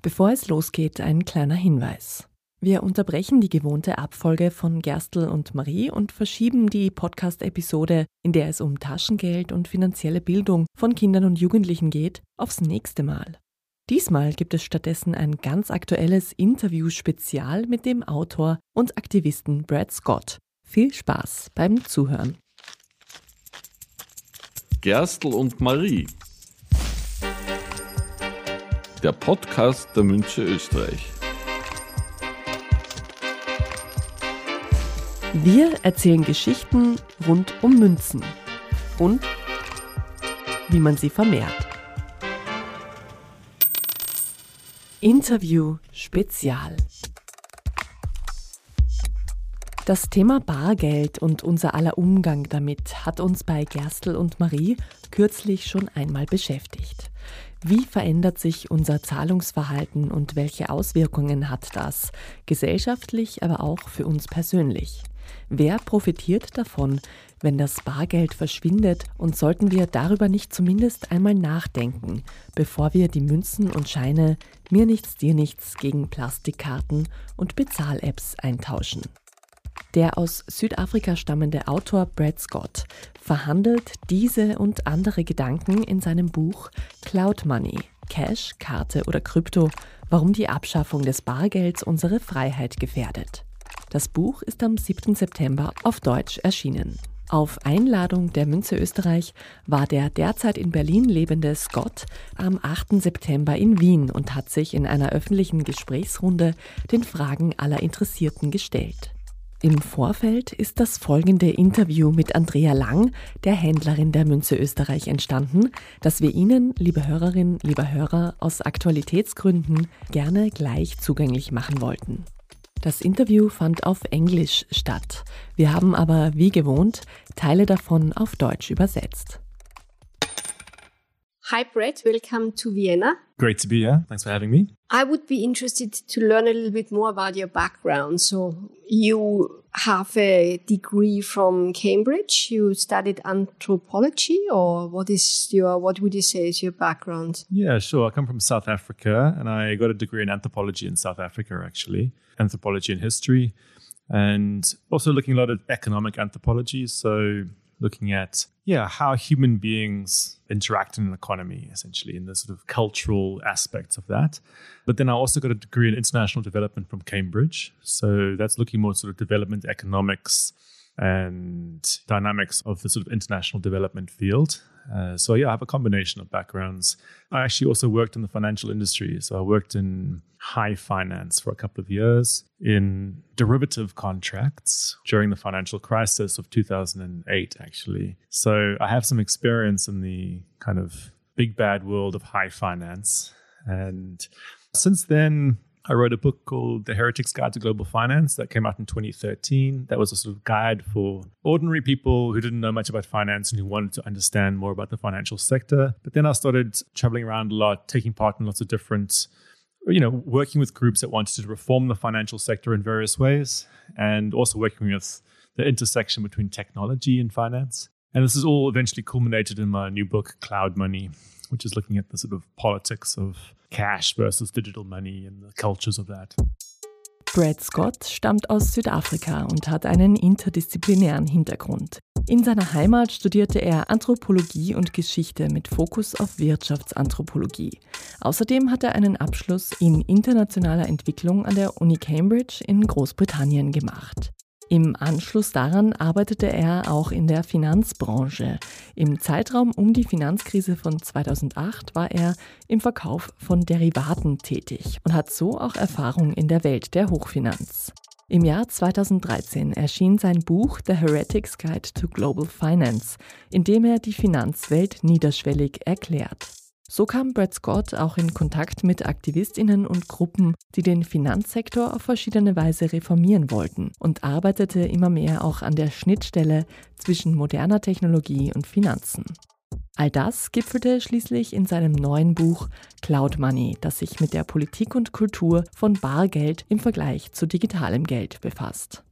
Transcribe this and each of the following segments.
Bevor es losgeht, ein kleiner Hinweis. Wir unterbrechen die gewohnte Abfolge von Gerstl und Marie und verschieben die Podcast-Episode, in der es um Taschengeld und finanzielle Bildung von Kindern und Jugendlichen geht, aufs nächste Mal. Diesmal gibt es stattdessen ein ganz aktuelles Interview-Spezial mit dem Autor und Aktivisten Brad Scott. Viel Spaß beim Zuhören. Gerstl und Marie der Podcast der Münche Österreich. Wir erzählen Geschichten rund um Münzen und wie man sie vermehrt. Interview Spezial. Das Thema Bargeld und unser aller Umgang damit hat uns bei Gerstl und Marie kürzlich schon einmal beschäftigt. Wie verändert sich unser Zahlungsverhalten und welche Auswirkungen hat das, gesellschaftlich, aber auch für uns persönlich? Wer profitiert davon, wenn das Bargeld verschwindet und sollten wir darüber nicht zumindest einmal nachdenken, bevor wir die Münzen und Scheine mir nichts, dir nichts gegen Plastikkarten und Bezahl-Apps eintauschen? Der aus Südafrika stammende Autor Brad Scott verhandelt diese und andere Gedanken in seinem Buch Cloud Money, Cash, Karte oder Krypto, warum die Abschaffung des Bargelds unsere Freiheit gefährdet. Das Buch ist am 7. September auf Deutsch erschienen. Auf Einladung der Münze Österreich war der derzeit in Berlin lebende Scott am 8. September in Wien und hat sich in einer öffentlichen Gesprächsrunde den Fragen aller Interessierten gestellt. Im Vorfeld ist das folgende Interview mit Andrea Lang, der Händlerin der Münze Österreich, entstanden, das wir Ihnen, liebe Hörerinnen, lieber Hörer, aus Aktualitätsgründen gerne gleich zugänglich machen wollten. Das Interview fand auf Englisch statt. Wir haben aber, wie gewohnt, Teile davon auf Deutsch übersetzt. Hi, Brett. Welcome to Vienna. Great to be here. Thanks for having me. I would be interested to learn a little bit more about your background. So, you have a degree from Cambridge. You studied anthropology, or what is your what would you say is your background? Yeah, sure. I come from South Africa, and I got a degree in anthropology in South Africa, actually, anthropology and history, and also looking a lot at economic anthropology. So looking at yeah how human beings interact in an economy essentially in the sort of cultural aspects of that. But then i also got a degree in international development from cambridge. So that's looking more sort of development economics and dynamics of the sort of international development field uh, so yeah, I have a combination of backgrounds. I actually also worked in the financial industry. So I worked in high finance for a couple of years in derivative contracts during the financial crisis of 2008, actually. So I have some experience in the kind of big bad world of high finance. And since then, I wrote a book called The Heretic's Guide to Global Finance that came out in 2013. That was a sort of guide for ordinary people who didn't know much about finance and who wanted to understand more about the financial sector. But then I started traveling around a lot, taking part in lots of different, you know, working with groups that wanted to reform the financial sector in various ways and also working with the intersection between technology and finance. And this is all eventually culminated in my new book, Cloud Money, which is looking at the sort of politics of cash versus digital money and the cultures of that. Brad Scott stammt aus Südafrika und hat einen interdisziplinären Hintergrund. In seiner Heimat studierte er Anthropologie und Geschichte mit Fokus auf Wirtschaftsanthropologie. Außerdem hat er einen Abschluss in internationaler Entwicklung an der Uni Cambridge in Großbritannien gemacht. Im Anschluss daran arbeitete er auch in der Finanzbranche. Im Zeitraum um die Finanzkrise von 2008 war er im Verkauf von Derivaten tätig und hat so auch Erfahrung in der Welt der Hochfinanz. Im Jahr 2013 erschien sein Buch The Heretics Guide to Global Finance, in dem er die Finanzwelt niederschwellig erklärt. So kam Brad Scott auch in Kontakt mit Aktivistinnen und Gruppen, die den Finanzsektor auf verschiedene Weise reformieren wollten und arbeitete immer mehr auch an der Schnittstelle zwischen moderner Technologie und Finanzen. All das gipfelte schließlich in seinem neuen Buch Cloud Money, das sich mit der Politik und Kultur von Bargeld im Vergleich zu digitalem Geld befasst.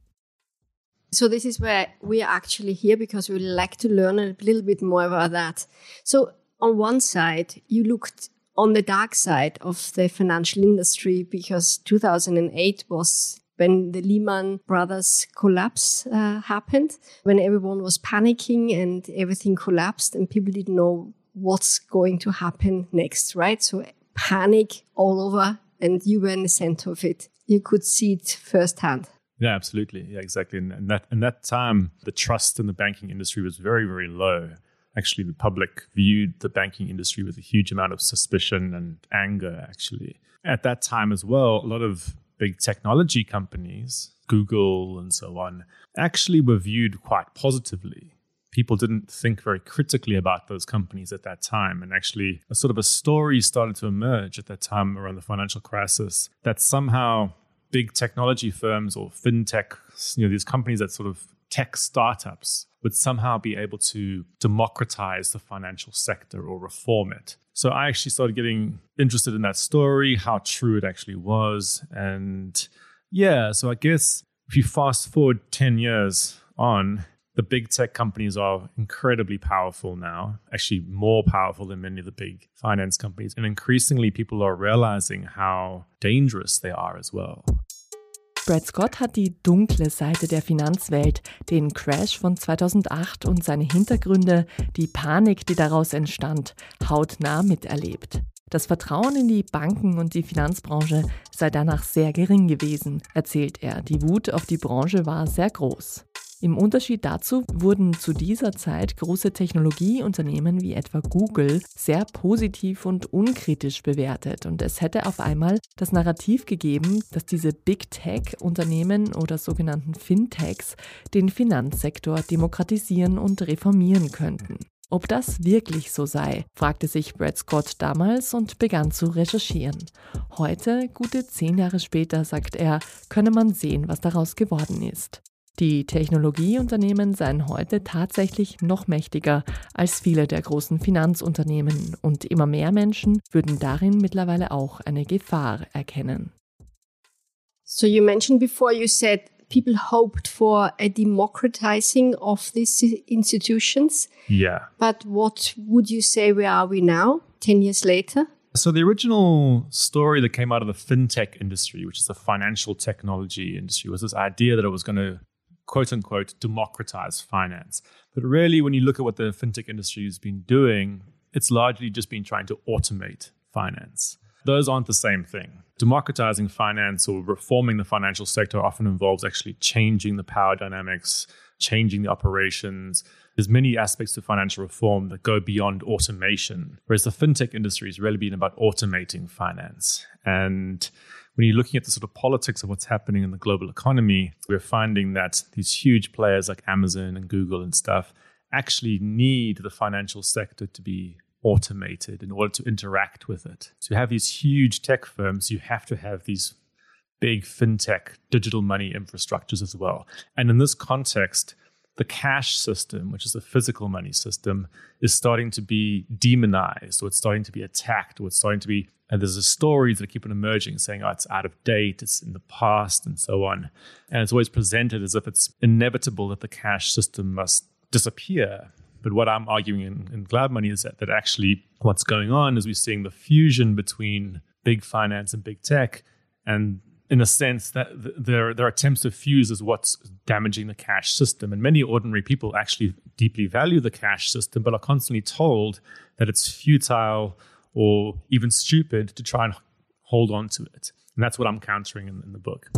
So this is where we are actually here because we would like to learn a little bit more about that. So on one side, you looked on the dark side of the financial industry because 2008 was when the Lehman Brothers collapse uh, happened, when everyone was panicking and everything collapsed and people didn't know what's going to happen next, right? So panic all over and you were in the center of it. You could see it firsthand. Yeah, absolutely. Yeah, exactly. And, and that in that time, the trust in the banking industry was very, very low. Actually, the public viewed the banking industry with a huge amount of suspicion and anger. Actually, at that time as well, a lot of big technology companies, Google and so on, actually were viewed quite positively. People didn't think very critically about those companies at that time. And actually, a sort of a story started to emerge at that time around the financial crisis that somehow big technology firms or fintech, you know, these companies that sort of tech startups would somehow be able to democratize the financial sector or reform it. So I actually started getting interested in that story, how true it actually was. And yeah, so I guess if you fast forward 10 years on, the big tech companies are incredibly powerful now, actually more powerful than many of the big finance companies. And increasingly, people are realizing how dangerous they are as well. Brad Scott hat die dunkle Seite der Finanzwelt, den Crash von 2008 und seine Hintergründe, die Panik, die daraus entstand, hautnah miterlebt. Das Vertrauen in die Banken und die Finanzbranche sei danach sehr gering gewesen, erzählt er. Die Wut auf die Branche war sehr groß. Im Unterschied dazu wurden zu dieser Zeit große Technologieunternehmen wie etwa Google sehr positiv und unkritisch bewertet und es hätte auf einmal das Narrativ gegeben, dass diese Big Tech-Unternehmen oder sogenannten Fintechs den Finanzsektor demokratisieren und reformieren könnten. Ob das wirklich so sei, fragte sich Brad Scott damals und begann zu recherchieren. Heute, gute zehn Jahre später, sagt er, könne man sehen, was daraus geworden ist. Die Technologieunternehmen seien heute tatsächlich noch mächtiger als viele der großen Finanzunternehmen und immer mehr Menschen würden darin mittlerweile auch eine Gefahr erkennen. So you mentioned before you said people hoped for a democratizing of these institutions. Yeah. But what would you say where are we now 10 years later? So the original story that came out of the fintech industry, which is the financial technology industry, was this idea that it was going to quote unquote democratize finance. But really, when you look at what the fintech industry has been doing, it's largely just been trying to automate finance. Those aren't the same thing. Democratizing finance or reforming the financial sector often involves actually changing the power dynamics, changing the operations. There's many aspects to financial reform that go beyond automation, whereas the fintech industry has really been about automating finance. And when you're looking at the sort of politics of what's happening in the global economy, we're finding that these huge players like Amazon and Google and stuff actually need the financial sector to be automated in order to interact with it. So you have these huge tech firms, you have to have these big fintech digital money infrastructures as well. And in this context, the cash system, which is a physical money system, is starting to be demonized or it's starting to be attacked or it's starting to be, and there's a stories that keep on emerging saying, oh, it's out of date, it's in the past, and so on. And it's always presented as if it's inevitable that the cash system must disappear. But what I'm arguing in, in Cloud Money is that, that actually what's going on is we're seeing the fusion between big finance and big tech. And in a sense that there are attempts to fuse is what's damaging the cash system. And many ordinary people actually deeply value the cash system, but are constantly told that it's futile or even stupid to try and hold on to it. And that's what I'm countering in, in the book.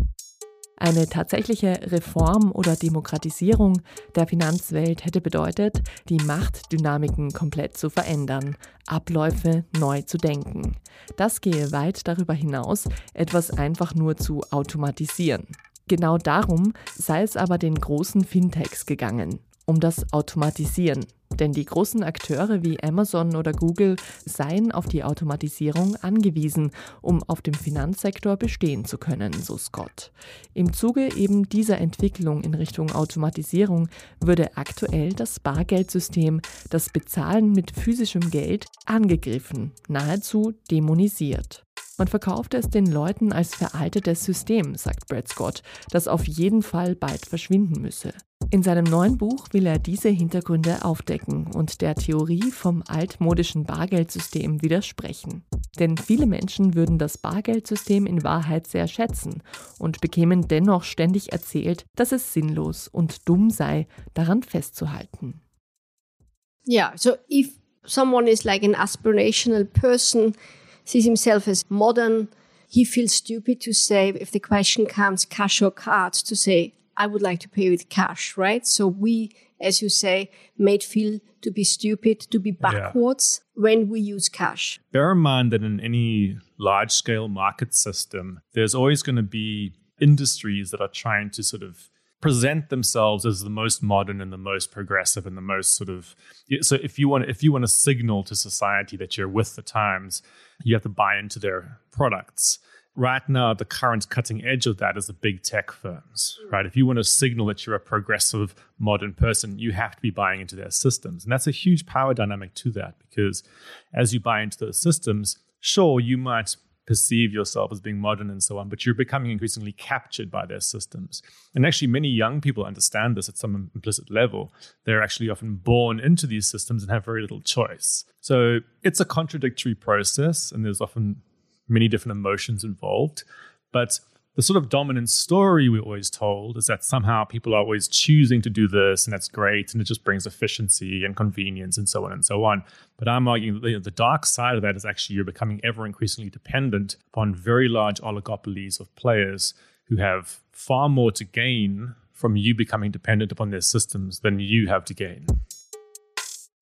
Eine tatsächliche Reform oder Demokratisierung der Finanzwelt hätte bedeutet, die Machtdynamiken komplett zu verändern, Abläufe neu zu denken. Das gehe weit darüber hinaus, etwas einfach nur zu automatisieren. Genau darum sei es aber den großen Fintechs gegangen, um das Automatisieren. Denn die großen Akteure wie Amazon oder Google seien auf die Automatisierung angewiesen, um auf dem Finanzsektor bestehen zu können, so Scott. Im Zuge eben dieser Entwicklung in Richtung Automatisierung würde aktuell das Bargeldsystem, das Bezahlen mit physischem Geld, angegriffen, nahezu dämonisiert. Man verkauft es den Leuten als veraltetes System, sagt Brad Scott, das auf jeden Fall bald verschwinden müsse. In seinem neuen Buch will er diese Hintergründe aufdecken und der Theorie vom altmodischen Bargeldsystem widersprechen. Denn viele Menschen würden das Bargeldsystem in Wahrheit sehr schätzen und bekämen dennoch ständig erzählt, dass es sinnlos und dumm sei, daran festzuhalten. Yeah, so if someone is like an aspirational person, sees himself as modern, he feels stupid to say, if the question comes cash or cards, to say, I would like to pay with cash, right? So we, as you say, made feel to be stupid, to be backwards yeah. when we use cash. Bear in mind that in any large scale market system, there's always going to be industries that are trying to sort of present themselves as the most modern and the most progressive and the most sort of so if you want if you want to signal to society that you're with the times you have to buy into their products. Right now the current cutting edge of that is the big tech firms mm. right? If you want to signal that you're a progressive modern person you have to be buying into their systems. And that's a huge power dynamic to that because as you buy into those systems sure you might perceive yourself as being modern and so on, but you're becoming increasingly captured by their systems. And actually, many young people understand this at some implicit level. They're actually often born into these systems and have very little choice. So it's a contradictory process, and there's often many different emotions involved. But the sort of dominant story we're always told is that somehow people are always choosing to do this and that's great and it just brings efficiency and convenience and so on and so on. But I'm arguing that the dark side of that is actually you're becoming ever increasingly dependent upon very large oligopolies of players who have far more to gain from you becoming dependent upon their systems than you have to gain.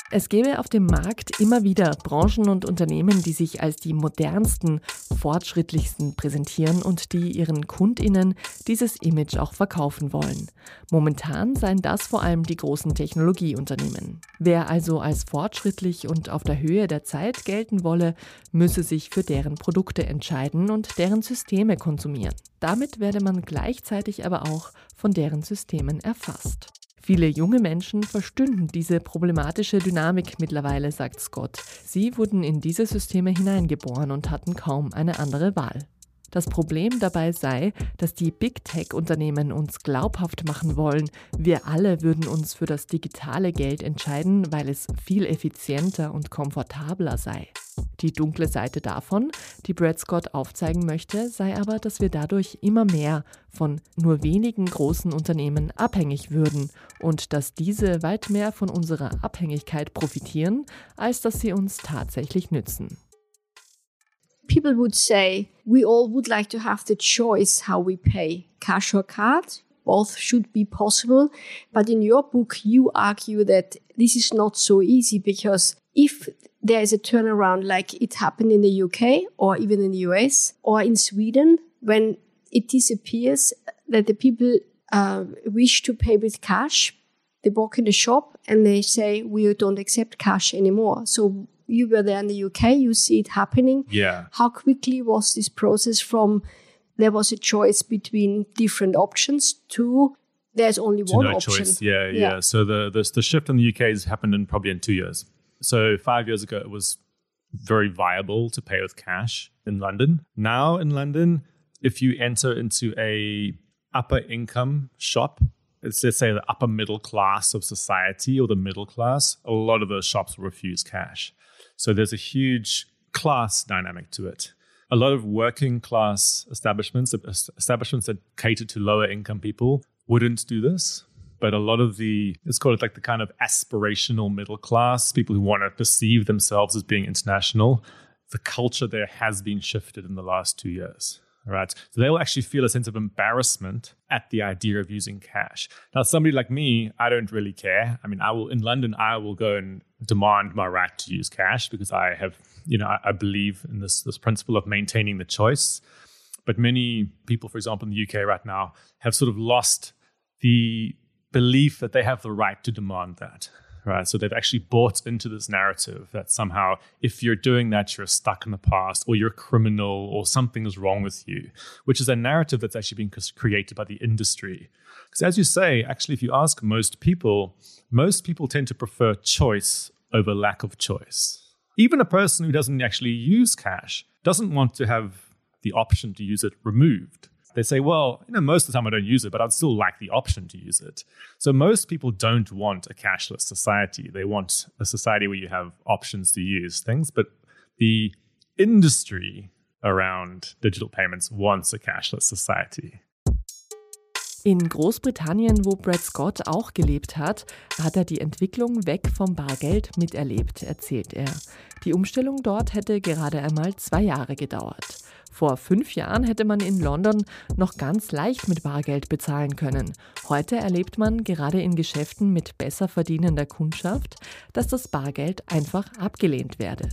Es gäbe auf dem Markt immer wieder Branchen und Unternehmen, die sich als die modernsten, fortschrittlichsten präsentieren und die ihren Kundinnen dieses Image auch verkaufen wollen. Momentan seien das vor allem die großen Technologieunternehmen. Wer also als fortschrittlich und auf der Höhe der Zeit gelten wolle, müsse sich für deren Produkte entscheiden und deren Systeme konsumieren. Damit werde man gleichzeitig aber auch von deren Systemen erfasst. Viele junge Menschen verstünden diese problematische Dynamik mittlerweile, sagt Scott. Sie wurden in diese Systeme hineingeboren und hatten kaum eine andere Wahl. Das Problem dabei sei, dass die Big Tech-Unternehmen uns glaubhaft machen wollen, wir alle würden uns für das digitale Geld entscheiden, weil es viel effizienter und komfortabler sei. Die dunkle Seite davon, die Brad Scott aufzeigen möchte, sei aber, dass wir dadurch immer mehr von nur wenigen großen Unternehmen abhängig würden und dass diese weit mehr von unserer Abhängigkeit profitieren, als dass sie uns tatsächlich nützen. People would say we all would like to have the choice how we pay cash or card. Both should be possible. But in your book, you argue that this is not so easy because if there is a turnaround like it happened in the UK or even in the US or in Sweden, when it disappears that the people uh, wish to pay with cash, they walk in the shop and they say, we don't accept cash anymore. So you were there in the UK, you see it happening. Yeah. How quickly was this process from there was a choice between different options to there's only to one no option? choice. Yeah, yeah, yeah. So the, the the shift in the UK has happened in probably in two years. So five years ago, it was very viable to pay with cash in London. Now in London, if you enter into a upper income shop, it's let's say the upper middle class of society or the middle class, a lot of those shops will refuse cash. So there's a huge class dynamic to it. A lot of working class establishments, establishments that cater to lower income people, wouldn't do this. But a lot of the, let's call it like the kind of aspirational middle class, people who want to perceive themselves as being international, the culture there has been shifted in the last two years right? So they will actually feel a sense of embarrassment at the idea of using cash. Now, somebody like me, I don't really care. I mean, I will in London, I will go and demand my right to use cash because I have, you know, I, I believe in this this principle of maintaining the choice. But many people, for example, in the UK right now, have sort of lost the belief that they have the right to demand that right? So they've actually bought into this narrative that somehow if you're doing that, you're stuck in the past or you're a criminal or something is wrong with you, which is a narrative that's actually been created by the industry. Because as you say, actually, if you ask most people, most people tend to prefer choice over lack of choice. Even a person who doesn't actually use cash doesn't want to have the option to use it removed. They say, well, you know, most of the time I don't use it, but I'd still like the option to use it. So most people don't want a cashless society. They want a society where you have options to use things, but the industry around digital payments wants a cashless society. In Großbritannien, wo Brad Scott auch gelebt hat, hat er die Entwicklung weg vom Bargeld miterlebt, erzählt er. Die Umstellung dort hätte gerade einmal zwei Jahre gedauert. Vor fünf Jahren hätte man in London noch ganz leicht mit Bargeld bezahlen können. Heute erlebt man gerade in Geschäften mit besser verdienender Kundschaft, dass das Bargeld einfach abgelehnt werde.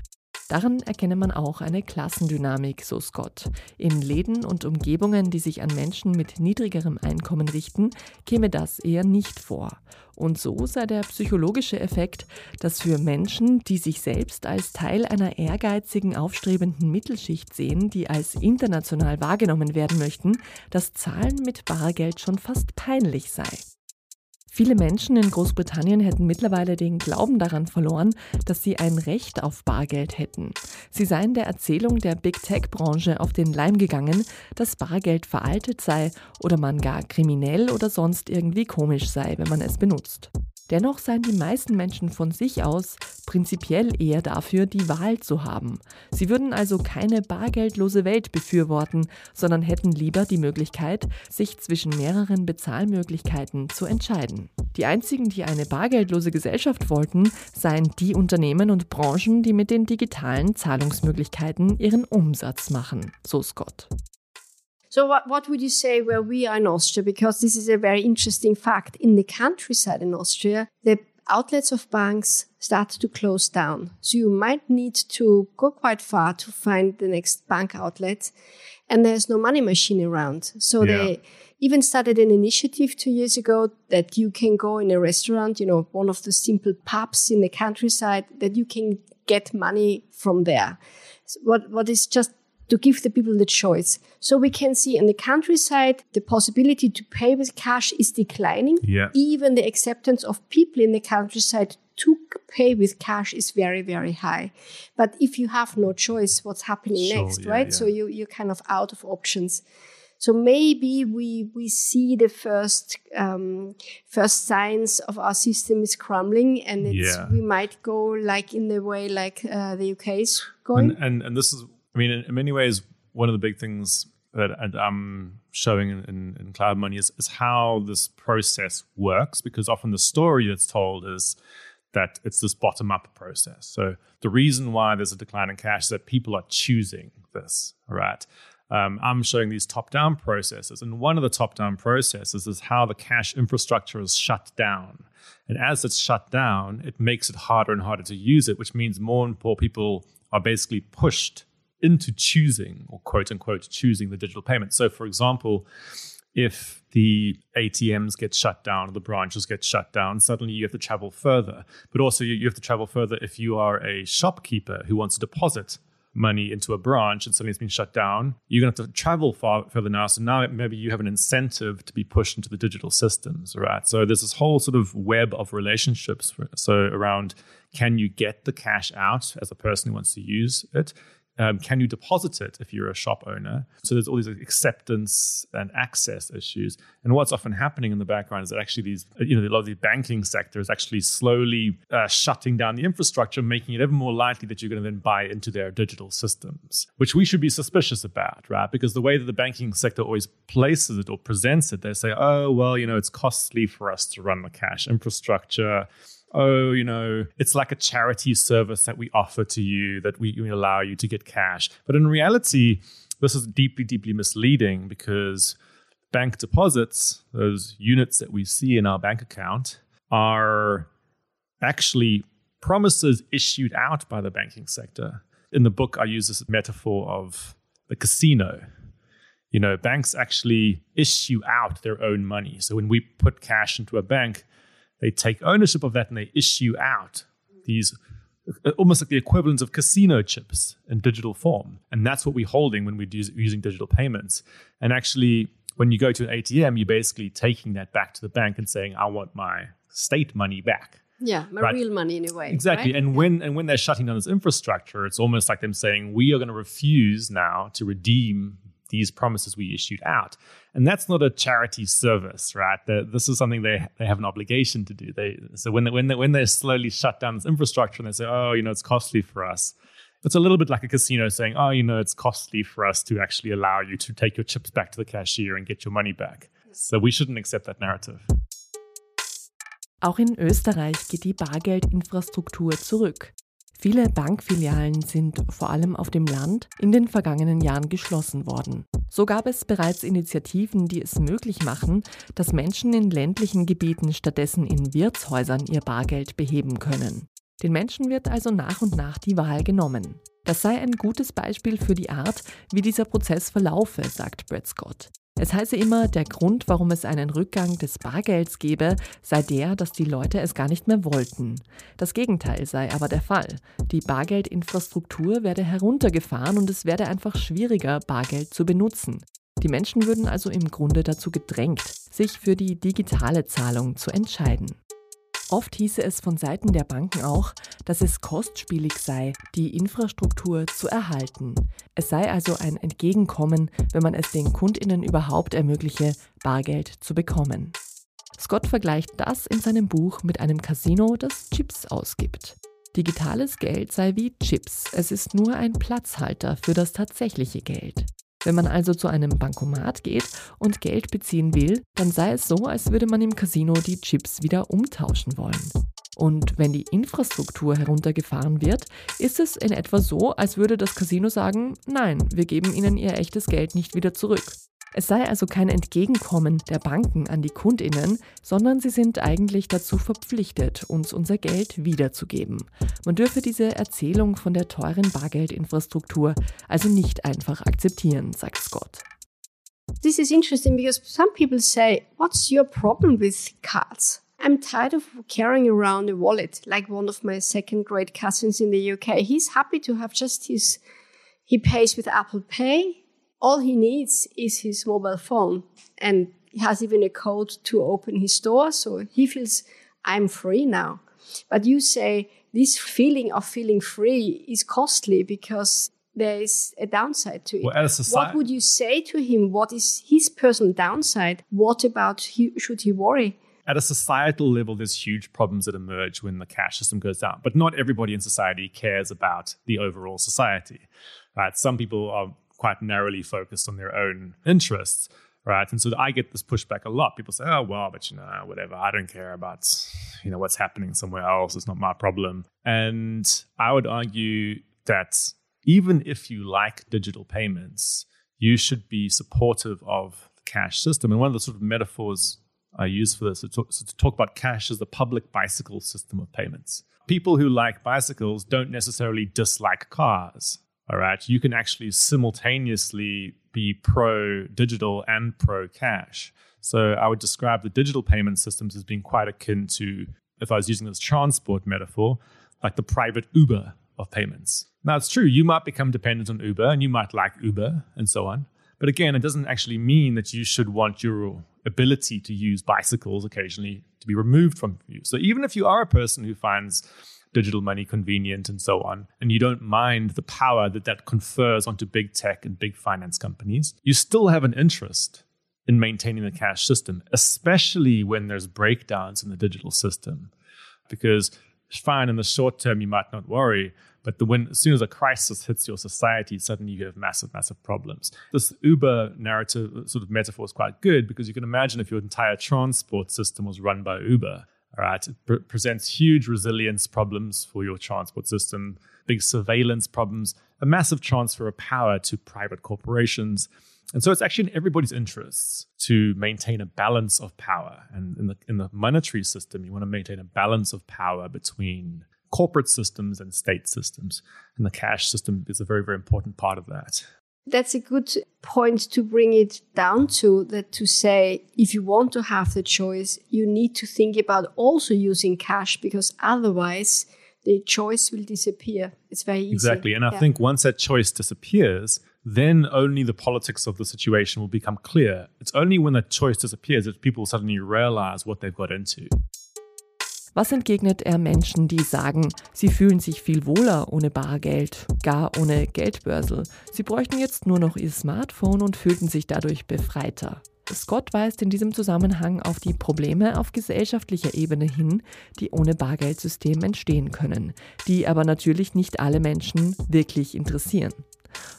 Daran erkenne man auch eine Klassendynamik, so Scott. In Läden und Umgebungen, die sich an Menschen mit niedrigerem Einkommen richten, käme das eher nicht vor. Und so sei der psychologische Effekt, dass für Menschen, die sich selbst als Teil einer ehrgeizigen, aufstrebenden Mittelschicht sehen, die als international wahrgenommen werden möchten, das Zahlen mit Bargeld schon fast peinlich sei. Viele Menschen in Großbritannien hätten mittlerweile den Glauben daran verloren, dass sie ein Recht auf Bargeld hätten. Sie seien der Erzählung der Big Tech-Branche auf den Leim gegangen, dass Bargeld veraltet sei oder man gar kriminell oder sonst irgendwie komisch sei, wenn man es benutzt. Dennoch seien die meisten Menschen von sich aus prinzipiell eher dafür, die Wahl zu haben. Sie würden also keine bargeldlose Welt befürworten, sondern hätten lieber die Möglichkeit, sich zwischen mehreren Bezahlmöglichkeiten zu entscheiden. Die einzigen, die eine bargeldlose Gesellschaft wollten, seien die Unternehmen und Branchen, die mit den digitalen Zahlungsmöglichkeiten ihren Umsatz machen, so Scott. So, what, what would you say where we are in Austria? Because this is a very interesting fact. In the countryside in Austria, the outlets of banks start to close down. So you might need to go quite far to find the next bank outlet. And there's no money machine around. So yeah. they even started an initiative two years ago that you can go in a restaurant, you know, one of the simple pubs in the countryside, that you can get money from there. So what, what is just to give the people the choice. So we can see in the countryside, the possibility to pay with cash is declining. Yeah. Even the acceptance of people in the countryside to pay with cash is very, very high. But if you have no choice, what's happening sure, next, yeah, right? Yeah. So you, you're kind of out of options. So maybe we we see the first um, first signs of our system is crumbling, and yeah. we might go like in the way like uh, the UK is going. And, and, and this is I mean, in, in many ways, one of the big things that I'm showing in, in, in, Cloud Money is, is how this process works, because often the story that's told is that it's this bottom up process. So the reason why there's a decline in cash is that people are choosing this, right? Um, I'm showing these top down processes. And one of the top down processes is how the cash infrastructure is shut down. And as it's shut down, it makes it harder and harder to use it, which means more and more people are basically pushed into choosing or quote unquote choosing the digital payment. So, for example, if the ATMs get shut down or the branches get shut down, suddenly you have to travel further. But also, you have to travel further if you are a shopkeeper who wants to deposit money into a branch and suddenly it's been shut down. You're going to have to travel far further now. So now maybe you have an incentive to be pushed into the digital systems, right? So there's this whole sort of web of relationships. So around can you get the cash out as a person who wants to use it? Um, can you deposit it if you're a shop owner? So there's all these acceptance and access issues. And what's often happening in the background is that actually these, you know, a lot of the banking sector is actually slowly uh, shutting down the infrastructure, making it ever more likely that you're going to then buy into their digital systems, which we should be suspicious about, right? Because the way that the banking sector always places it or presents it, they say, oh, well, you know, it's costly for us to run the cash infrastructure oh, you know, it's like a charity service that we offer to you that we, we allow you to get cash. But in reality, this is deeply, deeply misleading because bank deposits, those units that we see in our bank account, are actually promises issued out by the banking sector. In the book, I use this metaphor of the casino. You know, banks actually issue out their own money. So when we put cash into a bank, they take ownership of that and they issue out these uh, almost like the equivalent of casino chips in digital form. And that's what we're holding when we're using digital payments. And actually, when you go to an ATM, you're basically taking that back to the bank and saying, I want my state money back. Yeah, my right? real money in a way. Exactly. Right? And when and when they're shutting down this infrastructure, it's almost like them saying, We are going to refuse now to redeem these promises we issued out. And that's not a charity service, right? this is something they they have an obligation to do. They so when they, when they, when they slowly shut down this infrastructure and they say, oh, you know, it's costly for us. It's a little bit like a casino saying, oh, you know, it's costly for us to actually allow you to take your chips back to the cashier and get your money back. So we shouldn't accept that narrative. Auch in Österreich geht die Bargeldinfrastruktur zurück. Viele Bankfilialen sind vor allem auf dem Land in den vergangenen Jahren geschlossen worden. So gab es bereits Initiativen, die es möglich machen, dass Menschen in ländlichen Gebieten stattdessen in Wirtshäusern ihr Bargeld beheben können. Den Menschen wird also nach und nach die Wahl genommen. Das sei ein gutes Beispiel für die Art, wie dieser Prozess verlaufe, sagt Brett Scott. Es heiße immer, der Grund, warum es einen Rückgang des Bargelds gebe, sei der, dass die Leute es gar nicht mehr wollten. Das Gegenteil sei aber der Fall. Die Bargeldinfrastruktur werde heruntergefahren und es werde einfach schwieriger, Bargeld zu benutzen. Die Menschen würden also im Grunde dazu gedrängt, sich für die digitale Zahlung zu entscheiden. Oft hieße es von Seiten der Banken auch, dass es kostspielig sei, die Infrastruktur zu erhalten. Es sei also ein Entgegenkommen, wenn man es den Kundinnen überhaupt ermögliche, Bargeld zu bekommen. Scott vergleicht das in seinem Buch mit einem Casino, das Chips ausgibt. Digitales Geld sei wie Chips, es ist nur ein Platzhalter für das tatsächliche Geld. Wenn man also zu einem Bankomat geht und Geld beziehen will, dann sei es so, als würde man im Casino die Chips wieder umtauschen wollen. Und wenn die Infrastruktur heruntergefahren wird, ist es in etwa so, als würde das Casino sagen, nein, wir geben Ihnen Ihr echtes Geld nicht wieder zurück. Es sei also kein Entgegenkommen der Banken an die Kundinnen, sondern sie sind eigentlich dazu verpflichtet, uns unser Geld wiederzugeben. Man dürfe diese Erzählung von der teuren Bargeldinfrastruktur also nicht einfach akzeptieren, sagt Scott. This is interesting because some people say, What's your problem with cards? I'm tired of carrying around a wallet, like one of my second grade cousins in the UK. He's happy to have just his, he pays with Apple Pay, all he needs is his mobile phone and he has even a code to open his door so he feels i'm free now but you say this feeling of feeling free is costly because there is a downside to it. Well, society- what would you say to him? What is his personal downside? What about he, should he worry? At a societal level, there's huge problems that emerge when the cash system goes down. But not everybody in society cares about the overall society. Right? Some people are quite narrowly focused on their own interests, right? And so I get this pushback a lot. People say, "Oh, well, but you know, whatever. I don't care about you know what's happening somewhere else. It's not my problem." And I would argue that even if you like digital payments, you should be supportive of the cash system. And one of the sort of metaphors I use for this is to, to talk about cash as the public bicycle system of payments. People who like bicycles don't necessarily dislike cars all right, you can actually simultaneously be pro digital and pro cash. So I would describe the digital payment systems as being quite akin to, if I was using this transport metaphor, like the private Uber of payments. Now, it's true, you might become dependent on Uber and you might like Uber and so on. But again, it doesn't actually mean that you should want your ability to use bicycles occasionally to be removed from you. So even if you are a person who finds digital money convenient and so on, and you don't mind the power that that confers onto big tech and big finance companies, you still have an interest in maintaining the cash system, especially when there's breakdowns in the digital system. Because fine in the short term, you might not worry, but the, when as soon as a crisis hits your society, suddenly you have massive, massive problems. This Uber narrative uh, sort of metaphor is quite good because you can imagine if your entire transport system was run by Uber, all right, it pre- presents huge resilience problems for your transport system, big surveillance problems, a massive transfer of power to private corporations. And so it's actually in everybody's interests to maintain a balance of power. And in the, in the monetary system, you want to maintain a balance of power between corporate systems and state systems. And the cash system is a very, very important part of that that's a good point to bring it down to that to say if you want to have the choice you need to think about also using cash because otherwise the choice will disappear. It's very easy. Exactly. And i yeah. think once that choice disappears then only the politics of the situation will become clear. It's only when that choice disappears that people suddenly realize what they've got into Was entgegnet er Menschen, die sagen, sie fühlen sich viel wohler ohne Bargeld, gar ohne Geldbörsel? Sie bräuchten jetzt nur noch ihr Smartphone und fühlten sich dadurch befreiter. Scott weist in diesem Zusammenhang auf die Probleme auf gesellschaftlicher Ebene hin, die ohne Bargeldsystem entstehen können, die aber natürlich nicht alle Menschen wirklich interessieren.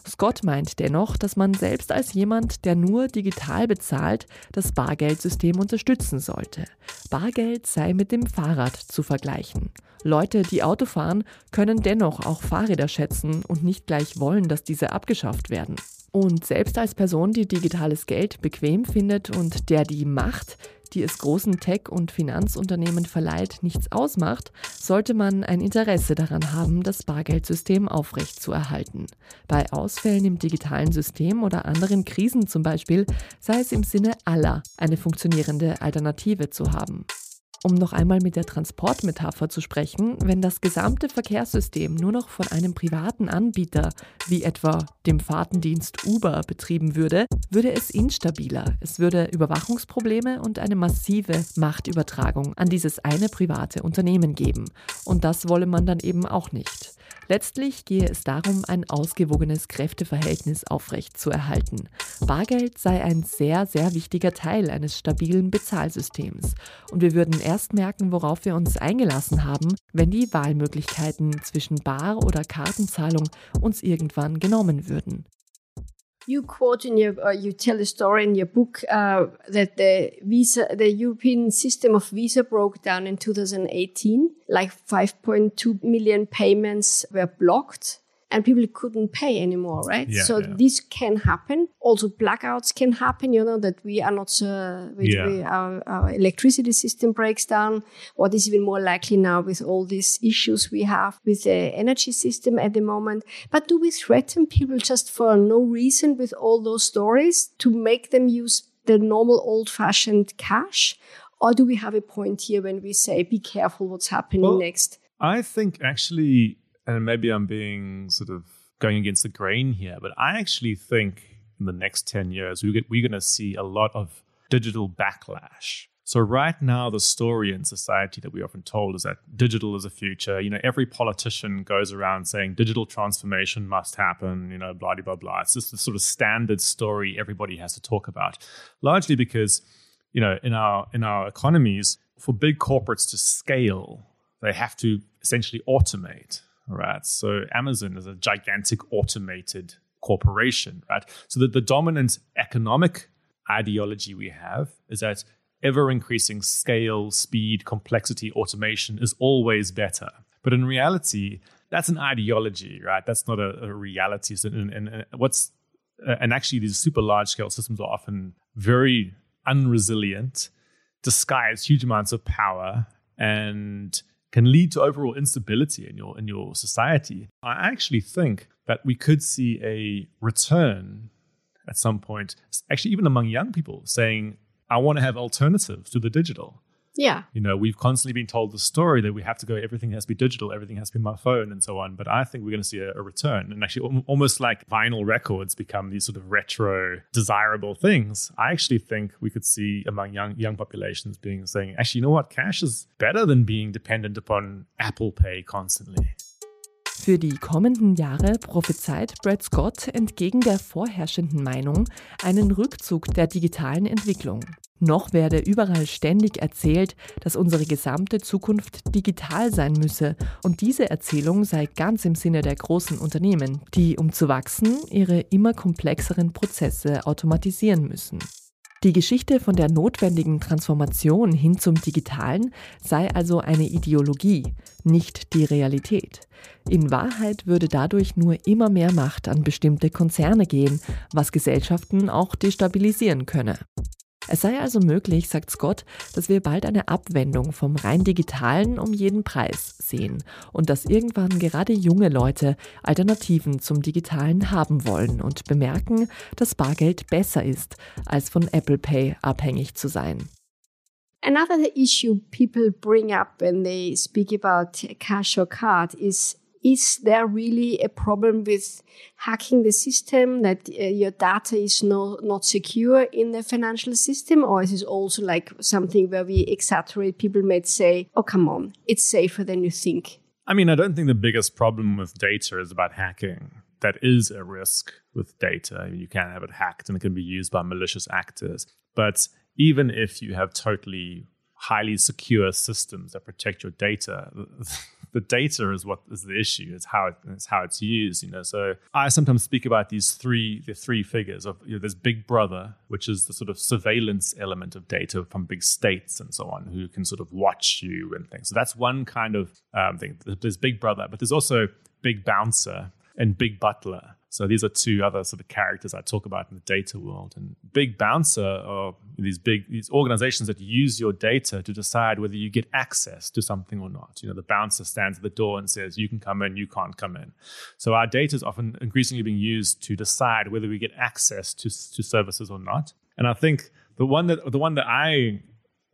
Scott meint dennoch, dass man selbst als jemand, der nur digital bezahlt, das Bargeldsystem unterstützen sollte. Bargeld sei mit dem Fahrrad zu vergleichen. Leute, die Auto fahren, können dennoch auch Fahrräder schätzen und nicht gleich wollen, dass diese abgeschafft werden. Und selbst als Person, die digitales Geld bequem findet und der die Macht, die es großen Tech- und Finanzunternehmen verleiht, nichts ausmacht, sollte man ein Interesse daran haben, das Bargeldsystem aufrechtzuerhalten. Bei Ausfällen im digitalen System oder anderen Krisen zum Beispiel sei es im Sinne aller, eine funktionierende Alternative zu haben. Um noch einmal mit der Transportmetapher zu sprechen, wenn das gesamte Verkehrssystem nur noch von einem privaten Anbieter, wie etwa dem Fahrtendienst Uber, betrieben würde, würde es instabiler. Es würde Überwachungsprobleme und eine massive Machtübertragung an dieses eine private Unternehmen geben. Und das wolle man dann eben auch nicht. Letztlich gehe es darum, ein ausgewogenes Kräfteverhältnis aufrechtzuerhalten. Bargeld sei ein sehr, sehr wichtiger Teil eines stabilen Bezahlsystems. Und wir würden erst merken, worauf wir uns eingelassen haben, wenn die Wahlmöglichkeiten zwischen Bar- oder Kartenzahlung uns irgendwann genommen würden. You quote in your, uh, you tell a story in your book uh, that the visa, the European system of visa broke down in 2018. Like 5.2 million payments were blocked and people couldn't pay anymore, right? Yeah, so yeah. this can happen. Also, blackouts can happen. You know that we are not uh, we, Yeah. we, our, our electricity system breaks down. What is even more likely now with all these issues we have with the energy system at the moment? But do we threaten people just for no reason with all those stories to make them use the normal old-fashioned cash? Or do we have a point here when we say, be careful what's happening Well, next? I think actually, and maybe I'm being sort of going against the grain here, but I actually think in the next 10 years, we get, we're going to see a lot of digital backlash. So, right now, the story in society that we often told is that digital is the future. You know, every politician goes around saying digital transformation must happen, you know, blah, blah, blah. It's just the sort of standard story everybody has to talk about, largely because, you know, in our, in our economies, for big corporates to scale, they have to essentially automate, right? So Amazon is a gigantic automated corporation, right? So that the dominant economic ideology we have is that ever increasing scale, speed, complexity, automation is always better. But in reality, that's an ideology, right? That's not a, a reality. So, and, and, and what's uh, and actually, these super large scale systems are often very unresilient, disguise huge amounts of power, and can lead to overall instability in your in your society. I actually think that we could see a return at some point, actually even among young people, saying, "I want to have alternatives to the digital." Yeah. You know, we've constantly been told the story that we have to go, everything has to be digital, everything has to be my phone, and so on. But I think we're going to see a, a return. And actually, al- almost like vinyl records become these sort of retro, desirable things. I actually think we could see among young young populations being saying, actually, you know what? Cash is better than being dependent upon Apple Pay constantly. Für die kommenden Jahre prophezeit Brett Scott entgegen der vorherrschenden Meinung einen Rückzug der digitalen Entwicklung. Noch werde überall ständig erzählt, dass unsere gesamte Zukunft digital sein müsse, und diese Erzählung sei ganz im Sinne der großen Unternehmen, die, um zu wachsen, ihre immer komplexeren Prozesse automatisieren müssen. Die Geschichte von der notwendigen Transformation hin zum Digitalen sei also eine Ideologie, nicht die Realität. In Wahrheit würde dadurch nur immer mehr Macht an bestimmte Konzerne gehen, was Gesellschaften auch destabilisieren könne. Es sei also möglich, sagt Scott, dass wir bald eine Abwendung vom rein digitalen um jeden Preis sehen und dass irgendwann gerade junge Leute Alternativen zum digitalen haben wollen und bemerken, dass Bargeld besser ist, als von Apple Pay abhängig zu sein. Another issue people bring up when they speak about cash or card is is there really a problem with hacking the system that uh, your data is no, not secure in the financial system? Or is it also like something where we exaggerate people might say oh come on it's safer than you think. I mean i don't think the biggest problem with data is about hacking. That is a risk with data. I mean, you can have it hacked and it can be used by malicious actors. But even if you have totally highly secure systems that protect your data the data is what is the issue. It's how it, it's how it's used. You know, so I sometimes speak about these three the three figures of you know, there's Big Brother, which is the sort of surveillance element of data from big states and so on, who can sort of watch you and things. So that's one kind of um, thing. There's Big Brother, but there's also Big Bouncer and Big Butler so these are two other sort of characters I talk about in the data world. And big bouncer are these big these organizations that use your data to decide whether you get access to something or not. You know, the bouncer stands at the door and says, you can come in, you can't come in. So our data is often increasingly being used to decide whether we get access to, to services or not. And I think the one that the one that I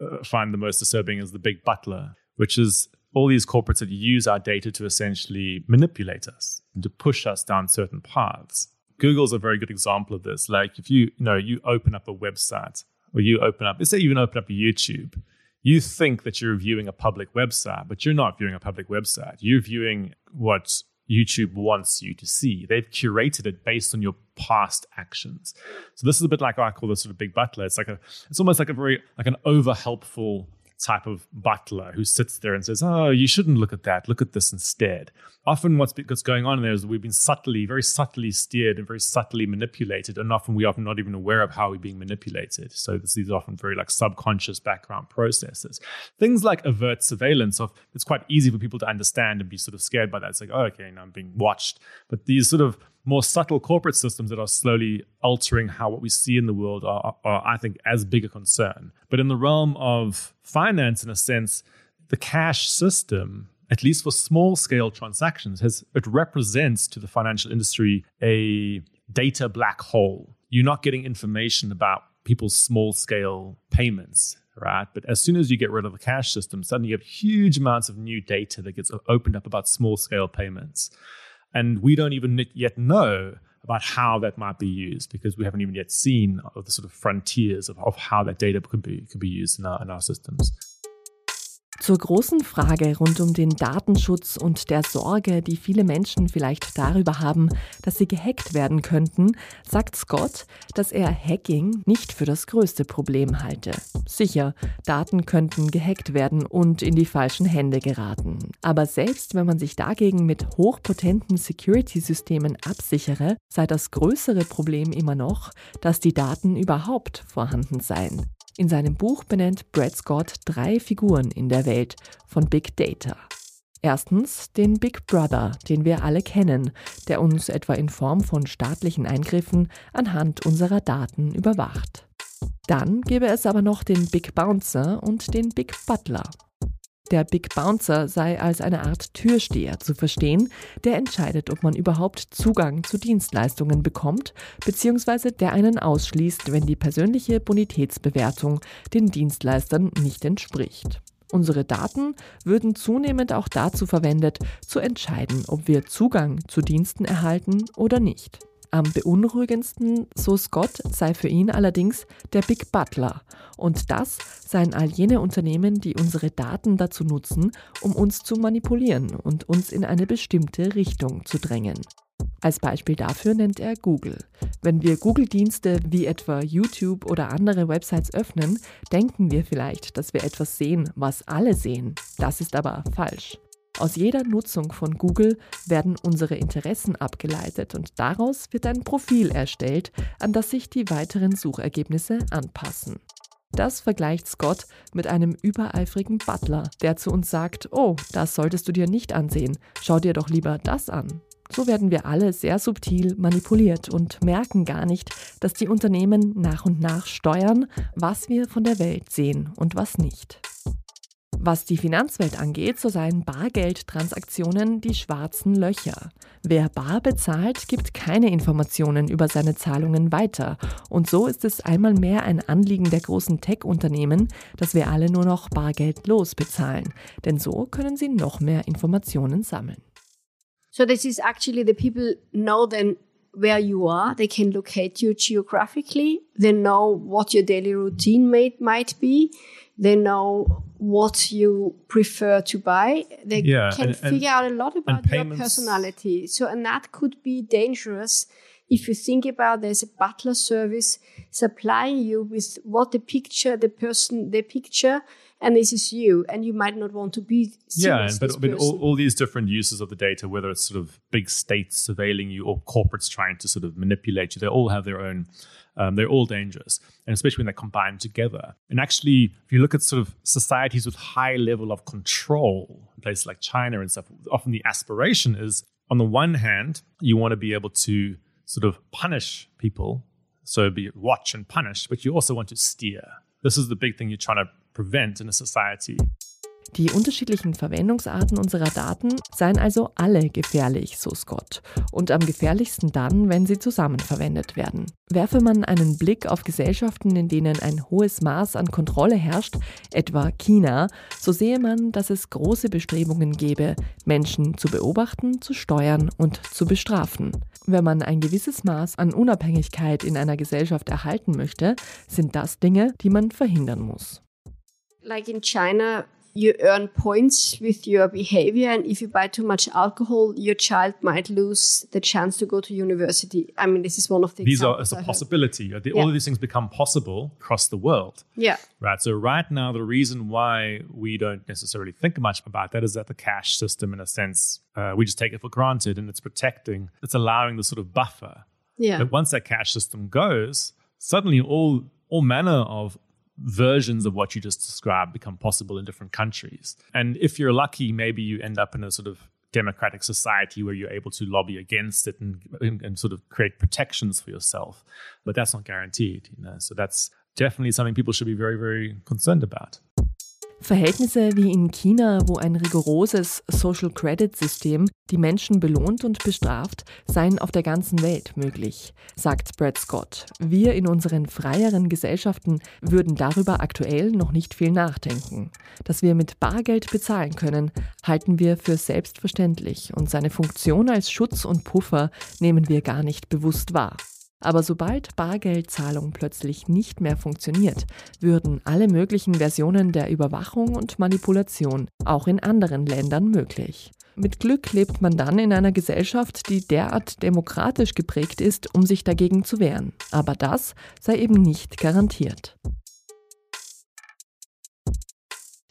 uh, find the most disturbing is the big butler, which is all these corporates that use our data to essentially manipulate us and to push us down certain paths. Google's a very good example of this. Like if you, you know, you open up a website or you open up, let's say you even open up YouTube, you think that you're viewing a public website, but you're not viewing a public website. You're viewing what YouTube wants you to see. They've curated it based on your past actions. So this is a bit like I call this sort of big butler. It's like a, it's almost like a very like an over helpful type of butler who sits there and says, Oh, you shouldn't look at that. Look at this instead. Often, what's, what's going on there is we've been subtly, very subtly steered and very subtly manipulated. And often, we are not even aware of how we're being manipulated. So, this, are often very like subconscious background processes. Things like avert surveillance, of, it's quite easy for people to understand and be sort of scared by that. It's like, oh, okay, now I'm being watched. But these sort of more subtle corporate systems that are slowly altering how what we see in the world are, are, I think, as big a concern. But in the realm of finance, in a sense, the cash system, at least for small scale transactions, has it represents to the financial industry a data black hole. You're not getting information about people's small scale payments right? But as soon as you get rid of the cash system, suddenly you have huge amounts of new data that gets opened up about small scale payments. And we don't even yet know about how that might be used because we haven't even yet seen the sort of frontiers of, of how that data could be, could be used in our, in our systems. Zur großen Frage rund um den Datenschutz und der Sorge, die viele Menschen vielleicht darüber haben, dass sie gehackt werden könnten, sagt Scott, dass er Hacking nicht für das größte Problem halte. Sicher, Daten könnten gehackt werden und in die falschen Hände geraten. Aber selbst wenn man sich dagegen mit hochpotenten Security-Systemen absichere, sei das größere Problem immer noch, dass die Daten überhaupt vorhanden seien. In seinem Buch benennt Brad Scott drei Figuren in der Welt von Big Data. Erstens den Big Brother, den wir alle kennen, der uns etwa in Form von staatlichen Eingriffen anhand unserer Daten überwacht. Dann gäbe es aber noch den Big Bouncer und den Big Butler. Der Big Bouncer sei als eine Art Türsteher zu verstehen, der entscheidet, ob man überhaupt Zugang zu Dienstleistungen bekommt, beziehungsweise der einen ausschließt, wenn die persönliche Bonitätsbewertung den Dienstleistern nicht entspricht. Unsere Daten würden zunehmend auch dazu verwendet, zu entscheiden, ob wir Zugang zu Diensten erhalten oder nicht. Am beunruhigendsten, so Scott, sei für ihn allerdings der Big Butler. Und das seien all jene Unternehmen, die unsere Daten dazu nutzen, um uns zu manipulieren und uns in eine bestimmte Richtung zu drängen. Als Beispiel dafür nennt er Google. Wenn wir Google-Dienste wie etwa YouTube oder andere Websites öffnen, denken wir vielleicht, dass wir etwas sehen, was alle sehen. Das ist aber falsch. Aus jeder Nutzung von Google werden unsere Interessen abgeleitet und daraus wird ein Profil erstellt, an das sich die weiteren Suchergebnisse anpassen. Das vergleicht Scott mit einem übereifrigen Butler, der zu uns sagt, oh, das solltest du dir nicht ansehen, schau dir doch lieber das an. So werden wir alle sehr subtil manipuliert und merken gar nicht, dass die Unternehmen nach und nach steuern, was wir von der Welt sehen und was nicht. Was die Finanzwelt angeht, so seien Bargeldtransaktionen die schwarzen Löcher. Wer bar bezahlt, gibt keine Informationen über seine Zahlungen weiter. Und so ist es einmal mehr ein Anliegen der großen Tech-Unternehmen, dass wir alle nur noch bargeldlos bezahlen. Denn so können sie noch mehr Informationen sammeln. So this is actually the people know then where you are. They can locate you geographically. They know what your daily routine may, might be. They know what you prefer to buy. They Yeah, can and- and- figure out a lot about your personality. So, and that could be dangerous if you think about there's a butler service supplying you with what the picture, the person, the picture, and this is you, and you might not want to be. Yeah, and but, but all, all these different uses of the data, whether it's sort of big states surveilling you or corporates trying to sort of manipulate you, they all have their own. Um, they're all dangerous, and especially when they're combined together. And actually, if you look at sort of societies with high level of control, places like China and stuff, often the aspiration is, on the one hand, you want to be able to sort of punish people, so be watch and punish, but you also want to steer. This is the big thing you're trying to prevent in a society. Die unterschiedlichen Verwendungsarten unserer Daten seien also alle gefährlich, so Scott. Und am gefährlichsten dann, wenn sie zusammen verwendet werden. Werfe man einen Blick auf Gesellschaften, in denen ein hohes Maß an Kontrolle herrscht, etwa China, so sehe man, dass es große Bestrebungen gäbe, Menschen zu beobachten, zu steuern und zu bestrafen. Wenn man ein gewisses Maß an Unabhängigkeit in einer Gesellschaft erhalten möchte, sind das Dinge, die man verhindern muss. like in China, you earn points with your behavior, and if you buy too much alcohol, your child might lose the chance to go to university. I mean, this is one of the these are as a possibility. The- Yeah. All of these things become possible across the world, Yeah, right? So right now, the reason why we don't necessarily think much about that is that the cash system, in a sense, uh, we just take it for granted, and it's protecting, it's allowing the sort of buffer. yeah, But once that cash system goes, suddenly all all manner of versions of what you just described become possible in different countries. And if you're lucky, maybe you end up in a sort of democratic society where you're able to lobby against it and, and, and sort of create protections for yourself. But that's not guaranteed, you know. So that's definitely something people should be very, very concerned about. Verhältnisse wie in China, wo ein rigoroses Social Credit System die Menschen belohnt und bestraft, seien auf der ganzen Welt möglich, sagt Brad Scott. Wir in unseren freieren Gesellschaften würden darüber aktuell noch nicht viel nachdenken. Dass wir mit Bargeld bezahlen können, halten wir für selbstverständlich und seine Funktion als Schutz und Puffer nehmen wir gar nicht bewusst wahr. Aber sobald Bargeldzahlung plötzlich nicht mehr funktioniert, würden alle möglichen Versionen der Überwachung und Manipulation auch in anderen Ländern möglich. Mit Glück lebt man dann in einer Gesellschaft, die derart demokratisch geprägt ist, um sich dagegen zu wehren. Aber das sei eben nicht garantiert.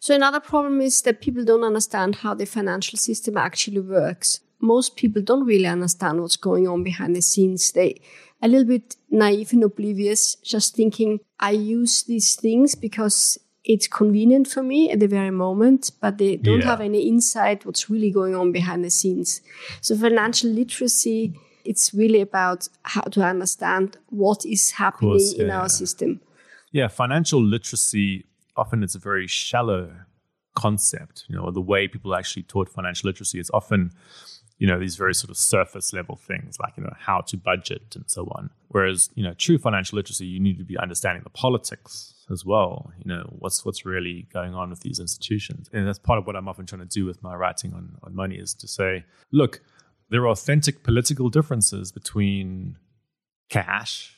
So another problem is that people don't understand how the financial system actually works. Most people don't really understand what's going on behind the scenes. They a little bit naive and oblivious, just thinking I use these things because it's convenient for me at the very moment, but they don't Yeah. have any insight what's really going on behind the scenes. So financial literacy, it's really about how to understand what is happening course, in our system. Yeah, financial literacy often it's a very shallow concept. You know, the way people are actually taught financial literacy is often, you know, these very sort of surface level things like you know how to budget and so on. Whereas you know, true financial literacy, you need to be understanding the politics as well. You know, what's what's really going on with these institutions, and that's part of what I'm often trying to do with my writing on on money is to say, look, there are authentic political differences between cash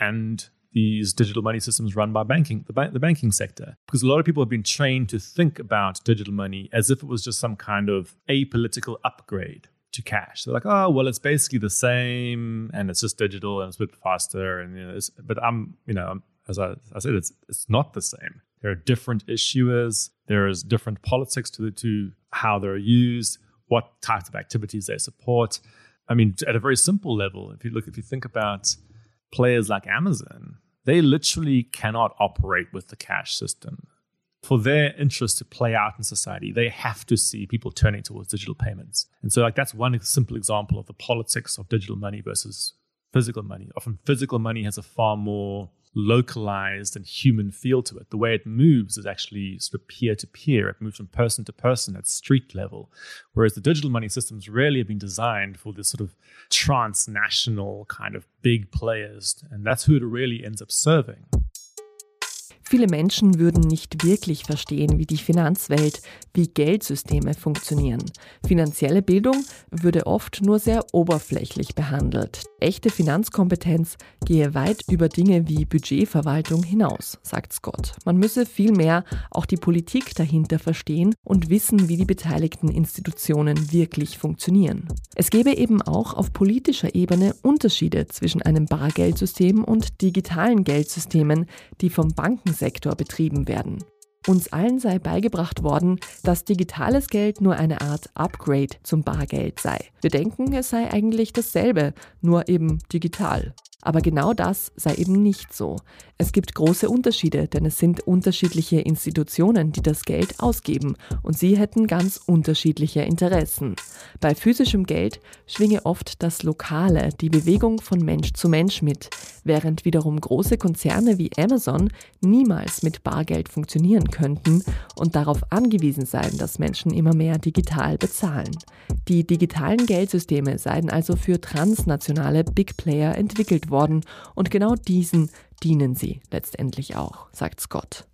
and these digital money systems run by banking, the, ba- the banking sector. Because a lot of people have been trained to think about digital money as if it was just some kind of apolitical upgrade to cash. They're like, oh, well, it's basically the same and it's just digital and it's a bit faster. And, you know, but I'm, you know, as I, I said, it's, it's not the same. There are different issuers. There is different politics to, the, to how they're used, what types of activities they support. I mean, at a very simple level, if you look, if you think about players like Amazon, they literally cannot operate with the cash system. For their interest to play out in society, they have to see people turning towards digital payments. And so, like, that's one simple example of the politics of digital money versus physical money. Often, physical money has a far more localized and human feel to it. The way it moves is actually sort of peer to peer. It moves from person to person at street level. Whereas the digital money systems really have been designed for this sort of transnational kind of big players. And that's who it really ends up serving. Viele Menschen würden nicht wirklich verstehen, wie die Finanzwelt, wie Geldsysteme funktionieren. Finanzielle Bildung würde oft nur sehr oberflächlich behandelt. Echte Finanzkompetenz gehe weit über Dinge wie Budgetverwaltung hinaus, sagt Scott. Man müsse vielmehr auch die Politik dahinter verstehen und wissen, wie die beteiligten Institutionen wirklich funktionieren. Es gebe eben auch auf politischer Ebene Unterschiede zwischen einem Bargeldsystem und digitalen Geldsystemen, die vom Bankensektor betrieben werden. Uns allen sei beigebracht worden, dass digitales Geld nur eine Art Upgrade zum Bargeld sei. Wir denken, es sei eigentlich dasselbe, nur eben digital. Aber genau das sei eben nicht so. Es gibt große Unterschiede, denn es sind unterschiedliche Institutionen, die das Geld ausgeben und sie hätten ganz unterschiedliche Interessen. Bei physischem Geld schwinge oft das Lokale, die Bewegung von Mensch zu Mensch mit, während wiederum große Konzerne wie Amazon niemals mit Bargeld funktionieren könnten und darauf angewiesen seien, dass Menschen immer mehr digital bezahlen. Die digitalen Geldsysteme seien also für transnationale Big Player entwickelt worden und genau diesen dienen sie letztendlich auch, sagt Scott.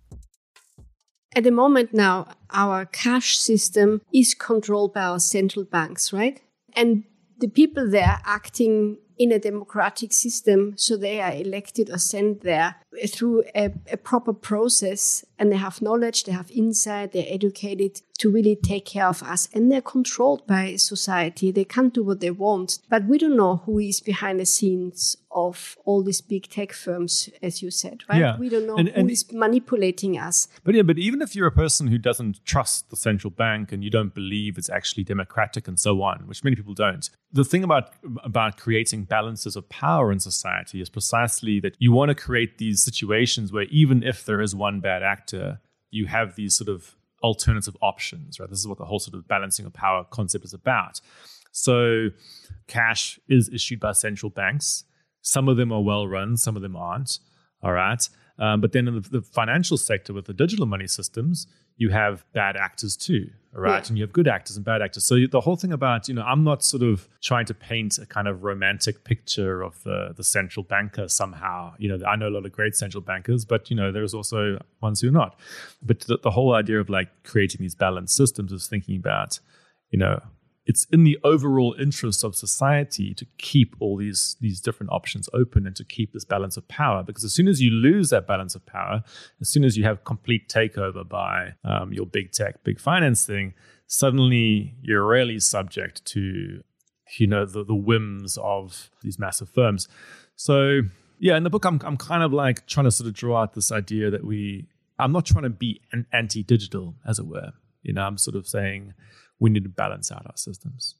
At the moment now, our cash system is controlled by our central banks, right? And the people there acting in a democratic system, so they are elected or sent there through a, a, proper process and they have knowledge, they have insight, they're educated to really take care of us and they're controlled by society. They can't do what they want, but we don't know who is behind the scenes of all these big tech firms, as you said, right? Yeah. We don't know and, who and is manipulating us. But yeah, but even if you're a person who doesn't trust the central bank and you don't believe it's actually democratic and so on, which many people don't, the thing about about creating balances of power in society is precisely that you want to create these situations where even if there is one bad actor, you have these sort of alternative options, right? This is what the whole sort of balancing of power concept is about. So cash is issued by central banks. Some of them are well run, some of them aren't. All right. Um, but then in the, the, financial sector with the digital money systems, you have bad actors too, right? Yeah. And you have good actors and bad actors. So the whole thing about, you know, I'm not sort of trying to paint a kind of romantic picture of the, the central banker somehow. You know, I know a lot of great central bankers, but, you know, there's also ones who are not. But the, the whole idea of like creating these balanced systems is thinking about, you know, it's in the overall interest of society to keep all these these different options open and to keep this balance of power because as soon as you lose that balance of power as soon as you have complete takeover by um, your big tech big finance thing suddenly you're really subject to you know the, the whims of these massive firms. So yeah in the book I'm, I'm kind of like trying to sort of draw out this idea that we i'm not trying to be an anti-digital as it were. You know i'm sort of saying we need to balance out our systems.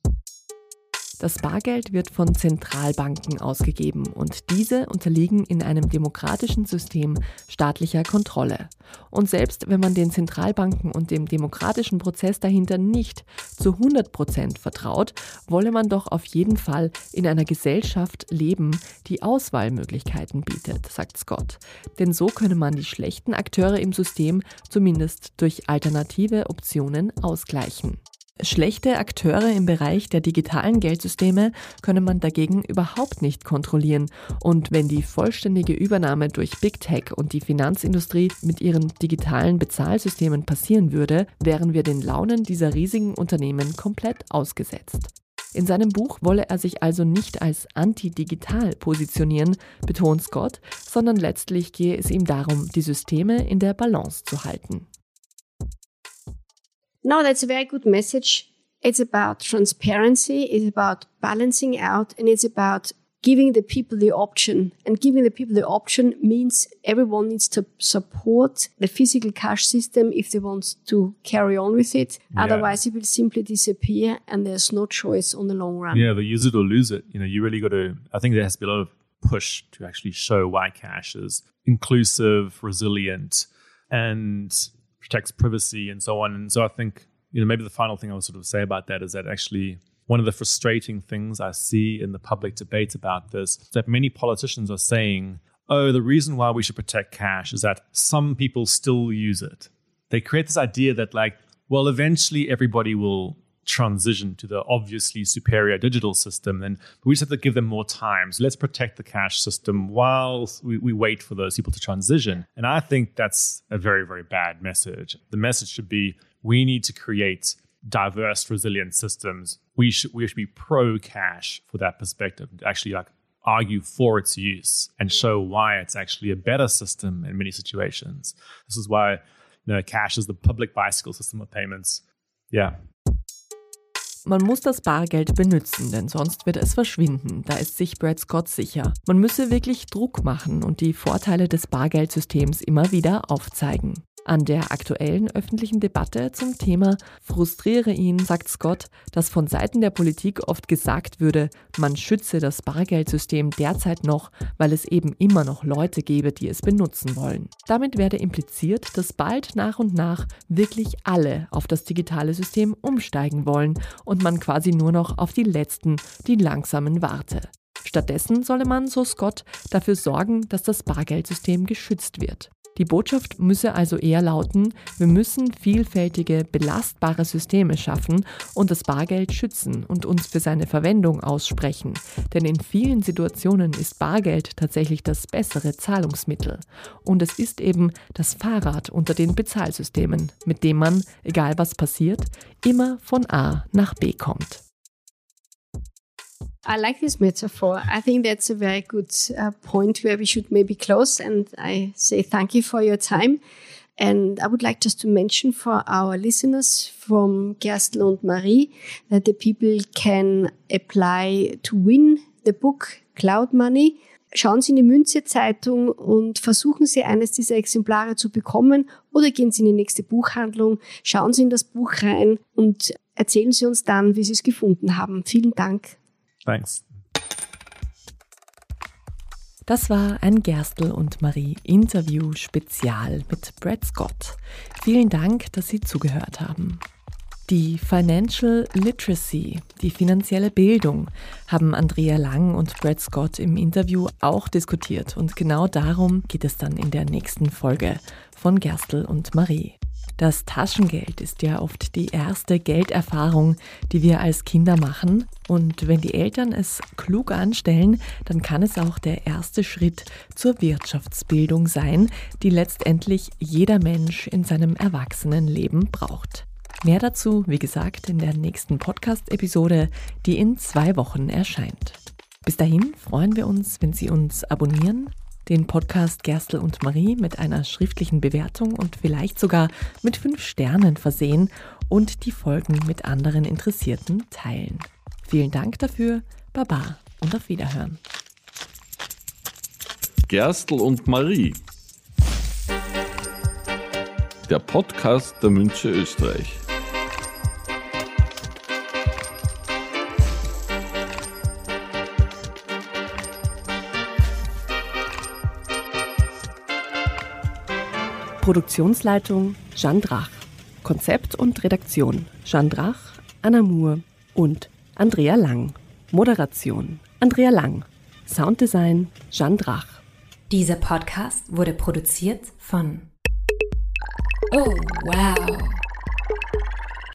Das Bargeld wird von Zentralbanken ausgegeben und diese unterliegen in einem demokratischen System staatlicher Kontrolle. Und selbst wenn man den Zentralbanken und dem demokratischen Prozess dahinter nicht zu 100 Prozent vertraut, wolle man doch auf jeden Fall in einer Gesellschaft leben, die Auswahlmöglichkeiten bietet, sagt Scott. Denn so könne man die schlechten Akteure im System zumindest durch alternative Optionen ausgleichen. Schlechte Akteure im Bereich der digitalen Geldsysteme könne man dagegen überhaupt nicht kontrollieren. Und wenn die vollständige Übernahme durch Big Tech und die Finanzindustrie mit ihren digitalen Bezahlsystemen passieren würde, wären wir den Launen dieser riesigen Unternehmen komplett ausgesetzt. In seinem Buch wolle er sich also nicht als anti-digital positionieren, betont Scott, sondern letztlich gehe es ihm darum, die Systeme in der Balance zu halten. No, that's a very good message. It's about transparency, it's about balancing out, and it's about giving the people the option. And giving the people the option means everyone needs to support the physical cash system if they want to carry on with it. Yeah. Otherwise, it will simply disappear and there's no choice on the long run. Yeah, the use it or lose it. You know, you really got to, I think there has to be a lot of push to actually show why cash is inclusive, resilient, and protects privacy and so on. And so I think, you know, maybe the final thing I would sort of say about that is that actually one of the frustrating things I see in the public debate about this is that many politicians are saying, oh, the reason why we should protect cash is that some people still use it. They create this idea that, like, well, eventually everybody will transition to the obviously superior digital system, then we just have to give them more time. So let's protect the cash system while we, we wait for those people to transition. And I think that's a very, very bad message. The message should be we need to create diverse, resilient systems. We should we should be pro cash for that perspective. Actually, like argue for its use and show why it's actually a better system in many situations. This is why you know cash is the public bicycle system of payments. Yeah. Man muss das Bargeld benutzen, denn sonst wird es verschwinden. Da ist sich Brad Scott sicher. Man müsse wirklich Druck machen und die Vorteile des Bargeldsystems immer wieder aufzeigen. An der aktuellen öffentlichen Debatte zum Thema frustriere ihn, sagt Scott, dass von Seiten der Politik oft gesagt würde, man schütze das Bargeldsystem derzeit noch, weil es eben immer noch Leute gebe, die es benutzen wollen. Damit werde impliziert, dass bald nach und nach wirklich alle auf das digitale System umsteigen wollen und man quasi nur noch auf die letzten, die langsamen warte. Stattdessen solle man, so Scott, dafür sorgen, dass das Bargeldsystem geschützt wird. Die Botschaft müsse also eher lauten, wir müssen vielfältige, belastbare Systeme schaffen und das Bargeld schützen und uns für seine Verwendung aussprechen. Denn in vielen Situationen ist Bargeld tatsächlich das bessere Zahlungsmittel. Und es ist eben das Fahrrad unter den Bezahlsystemen, mit dem man, egal was passiert, immer von A nach B kommt. I like this metaphor. I think that's a very good uh, point where we should maybe close. And I say thank you for your time. And I would like just to mention for our listeners from Gerstl und Marie that the people can apply to win the book Cloud Money. Schauen Sie in die Münze-Zeitung und versuchen Sie eines dieser Exemplare zu bekommen oder gehen Sie in die nächste Buchhandlung, schauen Sie in das Buch rein und erzählen Sie uns dann, wie Sie es gefunden haben. Vielen Dank. Thanks. Das war ein Gerstl und Marie Interview Spezial mit Brad Scott. Vielen Dank, dass Sie zugehört haben. Die Financial Literacy, die finanzielle Bildung, haben Andrea Lang und Brad Scott im Interview auch diskutiert und genau darum geht es dann in der nächsten Folge von Gerstl und Marie. Das Taschengeld ist ja oft die erste Gelderfahrung, die wir als Kinder machen. Und wenn die Eltern es klug anstellen, dann kann es auch der erste Schritt zur Wirtschaftsbildung sein, die letztendlich jeder Mensch in seinem Erwachsenenleben braucht. Mehr dazu, wie gesagt, in der nächsten Podcast-Episode, die in zwei Wochen erscheint. Bis dahin freuen wir uns, wenn Sie uns abonnieren, den Podcast Gerstl und Marie mit einer schriftlichen Bewertung und vielleicht sogar mit fünf Sternen versehen und die Folgen mit anderen Interessierten teilen. Vielen Dank dafür, Baba und auf Wiederhören. Gerstl und Marie. Der Podcast der Münche Österreich. Produktionsleitung Jeanne Drach. Konzept und Redaktion Jeanne Drach, Anna Moore und Andrea Lang. Moderation Andrea Lang. Sounddesign Jeanne Drach. Dieser Podcast wurde produziert von Oh, wow.